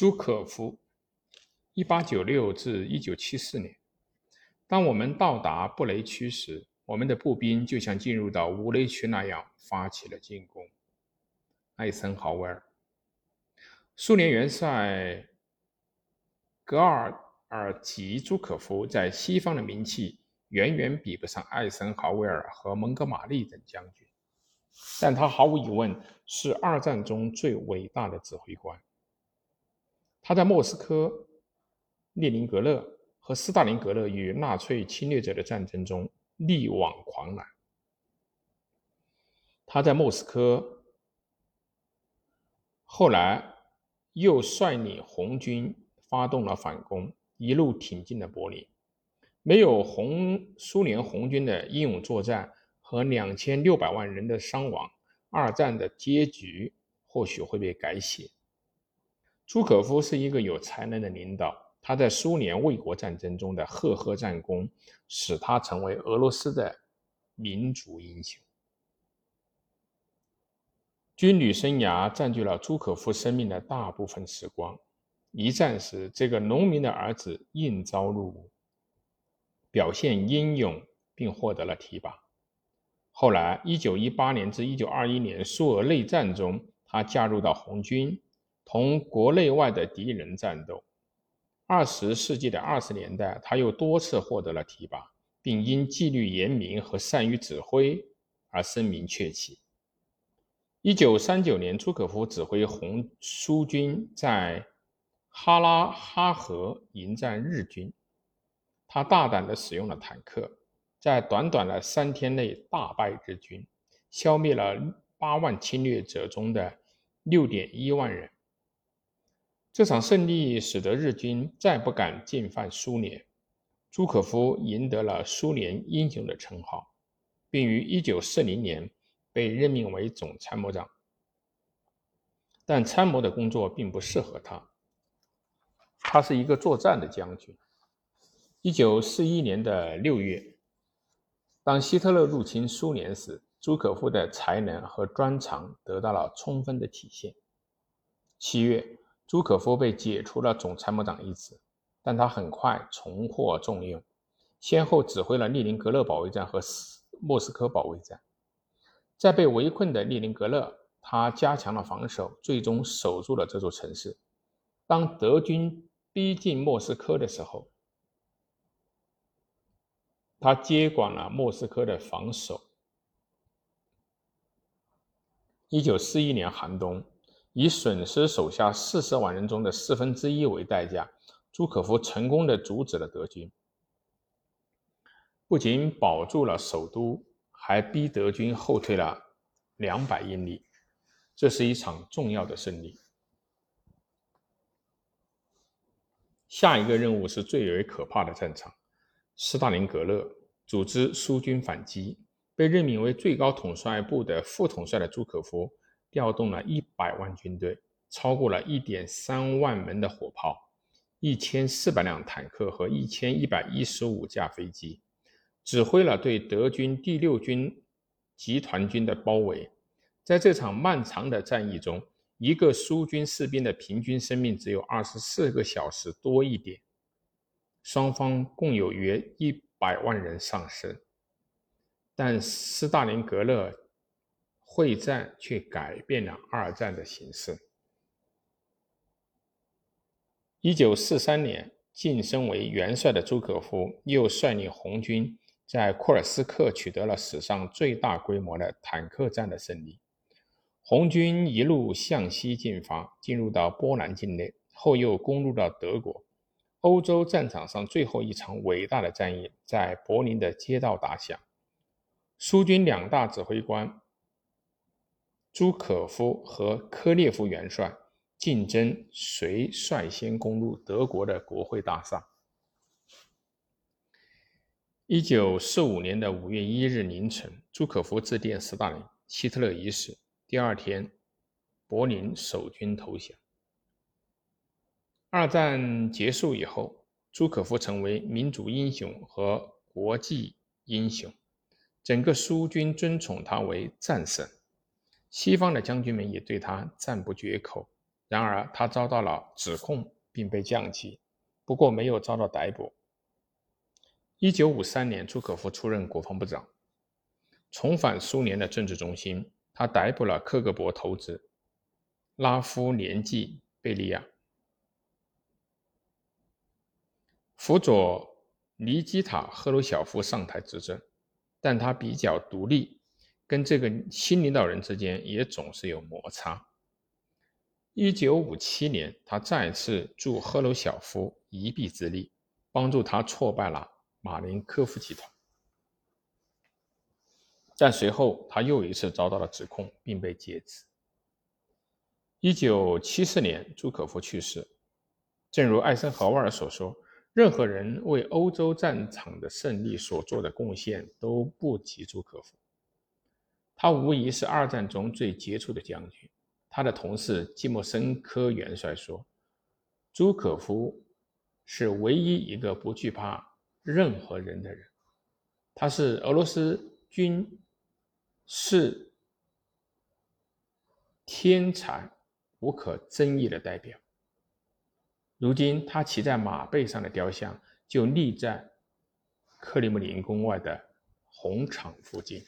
朱可夫，一八九六至一九七四年。当我们到达布雷区时，我们的步兵就像进入到乌雷区那样发起了进攻。艾森豪威尔，苏联元帅格尔尔吉朱可夫在西方的名气远远比不上艾森豪威尔和蒙哥马利等将军，但他毫无疑问是二战中最伟大的指挥官。他在莫斯科、列宁格勒和斯大林格勒与纳粹侵略者的战争中力挽狂澜。他在莫斯科，后来又率领红军发动了反攻，一路挺进了柏林。没有红苏联红军的英勇作战和两千六百万人的伤亡，二战的结局或许会被改写。朱可夫是一个有才能的领导，他在苏联卫国战争中的赫赫战功，使他成为俄罗斯的民族英雄。军旅生涯占据了朱可夫生命的大部分时光。一战时，这个农民的儿子应召入伍，表现英勇，并获得了提拔。后来，一九一八年至一九二一年苏俄内战中，他加入到红军。同国内外的敌人战斗。二十世纪的二十年代，他又多次获得了提拔，并因纪律严明和善于指挥而声名鹊起。一九三九年，朱可夫指挥红苏军在哈拉哈河迎战日军，他大胆地使用了坦克，在短短的三天内大败日军，消灭了八万侵略者中的六点一万人。这场胜利使得日军再不敢进犯苏联，朱可夫赢得了苏联英雄的称号，并于1940年被任命为总参谋长。但参谋的工作并不适合他，他是一个作战的将军。1941年的6月，当希特勒入侵苏联时，朱可夫的才能和专长得到了充分的体现。七月。朱可夫被解除了总参谋长一职，但他很快重获重用，先后指挥了列宁格勒保卫战和莫斯科保卫战。在被围困的列宁格勒，他加强了防守，最终守住了这座城市。当德军逼近莫斯科的时候，他接管了莫斯科的防守。一九四一年寒冬。以损失手下四十万人中的四分之一为代价，朱可夫成功的阻止了德军，不仅保住了首都，还逼德军后退了两百英里。这是一场重要的胜利。下一个任务是最为可怕的战场——斯大林格勒。组织苏军反击，被任命为最高统帅部的副统帅的朱可夫。调动了一百万军队，超过了一点三万门的火炮，一千四百辆坦克和一千一百一十五架飞机，指挥了对德军第六军集团军的包围。在这场漫长的战役中，一个苏军士兵的平均生命只有二十四个小时多一点。双方共有约一百万人丧生，但斯大林格勒。会战却改变了二战的形势。一九四三年，晋升为元帅的朱可夫又率领红军在库尔斯克取得了史上最大规模的坦克战的胜利。红军一路向西进发，进入到波兰境内，后又攻入到德国。欧洲战场上最后一场伟大的战役在柏林的街道打响。苏军两大指挥官。朱可夫和科列夫元帅竞争谁率先攻入德国的国会大厦。一九四五年的五月一日凌晨，朱可夫致电斯大林：“希特勒已死。”第二天，柏林守军投降。二战结束以后，朱可夫成为民族英雄和国际英雄，整个苏军尊崇他为战神。西方的将军们也对他赞不绝口。然而他遭到了指控并被降级，不过没有遭到逮捕。一九五三年，朱可夫出任国防部长，重返苏联的政治中心。他逮捕了克格勃头子拉夫连季贝利亚，辅佐尼基塔赫鲁晓夫上台执政，但他比较独立，跟这个新领导人之间也总是有摩擦。一九五七年，他再次助赫鲁晓夫一臂之力，帮助他挫败了马林科夫集团。但随后，他又一次遭到了指控，并被解职。一九七四年，朱可夫去世。正如艾森豪威尔所说：“任何人为欧洲战场的胜利所做的贡献都不及朱可夫。他无疑是二战中最杰出的将军。”他的同事季莫申科元帅说：“朱可夫是唯一一个不惧怕任何人的人。他是俄罗斯军。”是天才无可争议的代表。如今，他骑在马背上的雕像就立在克里姆林宫外的红场附近。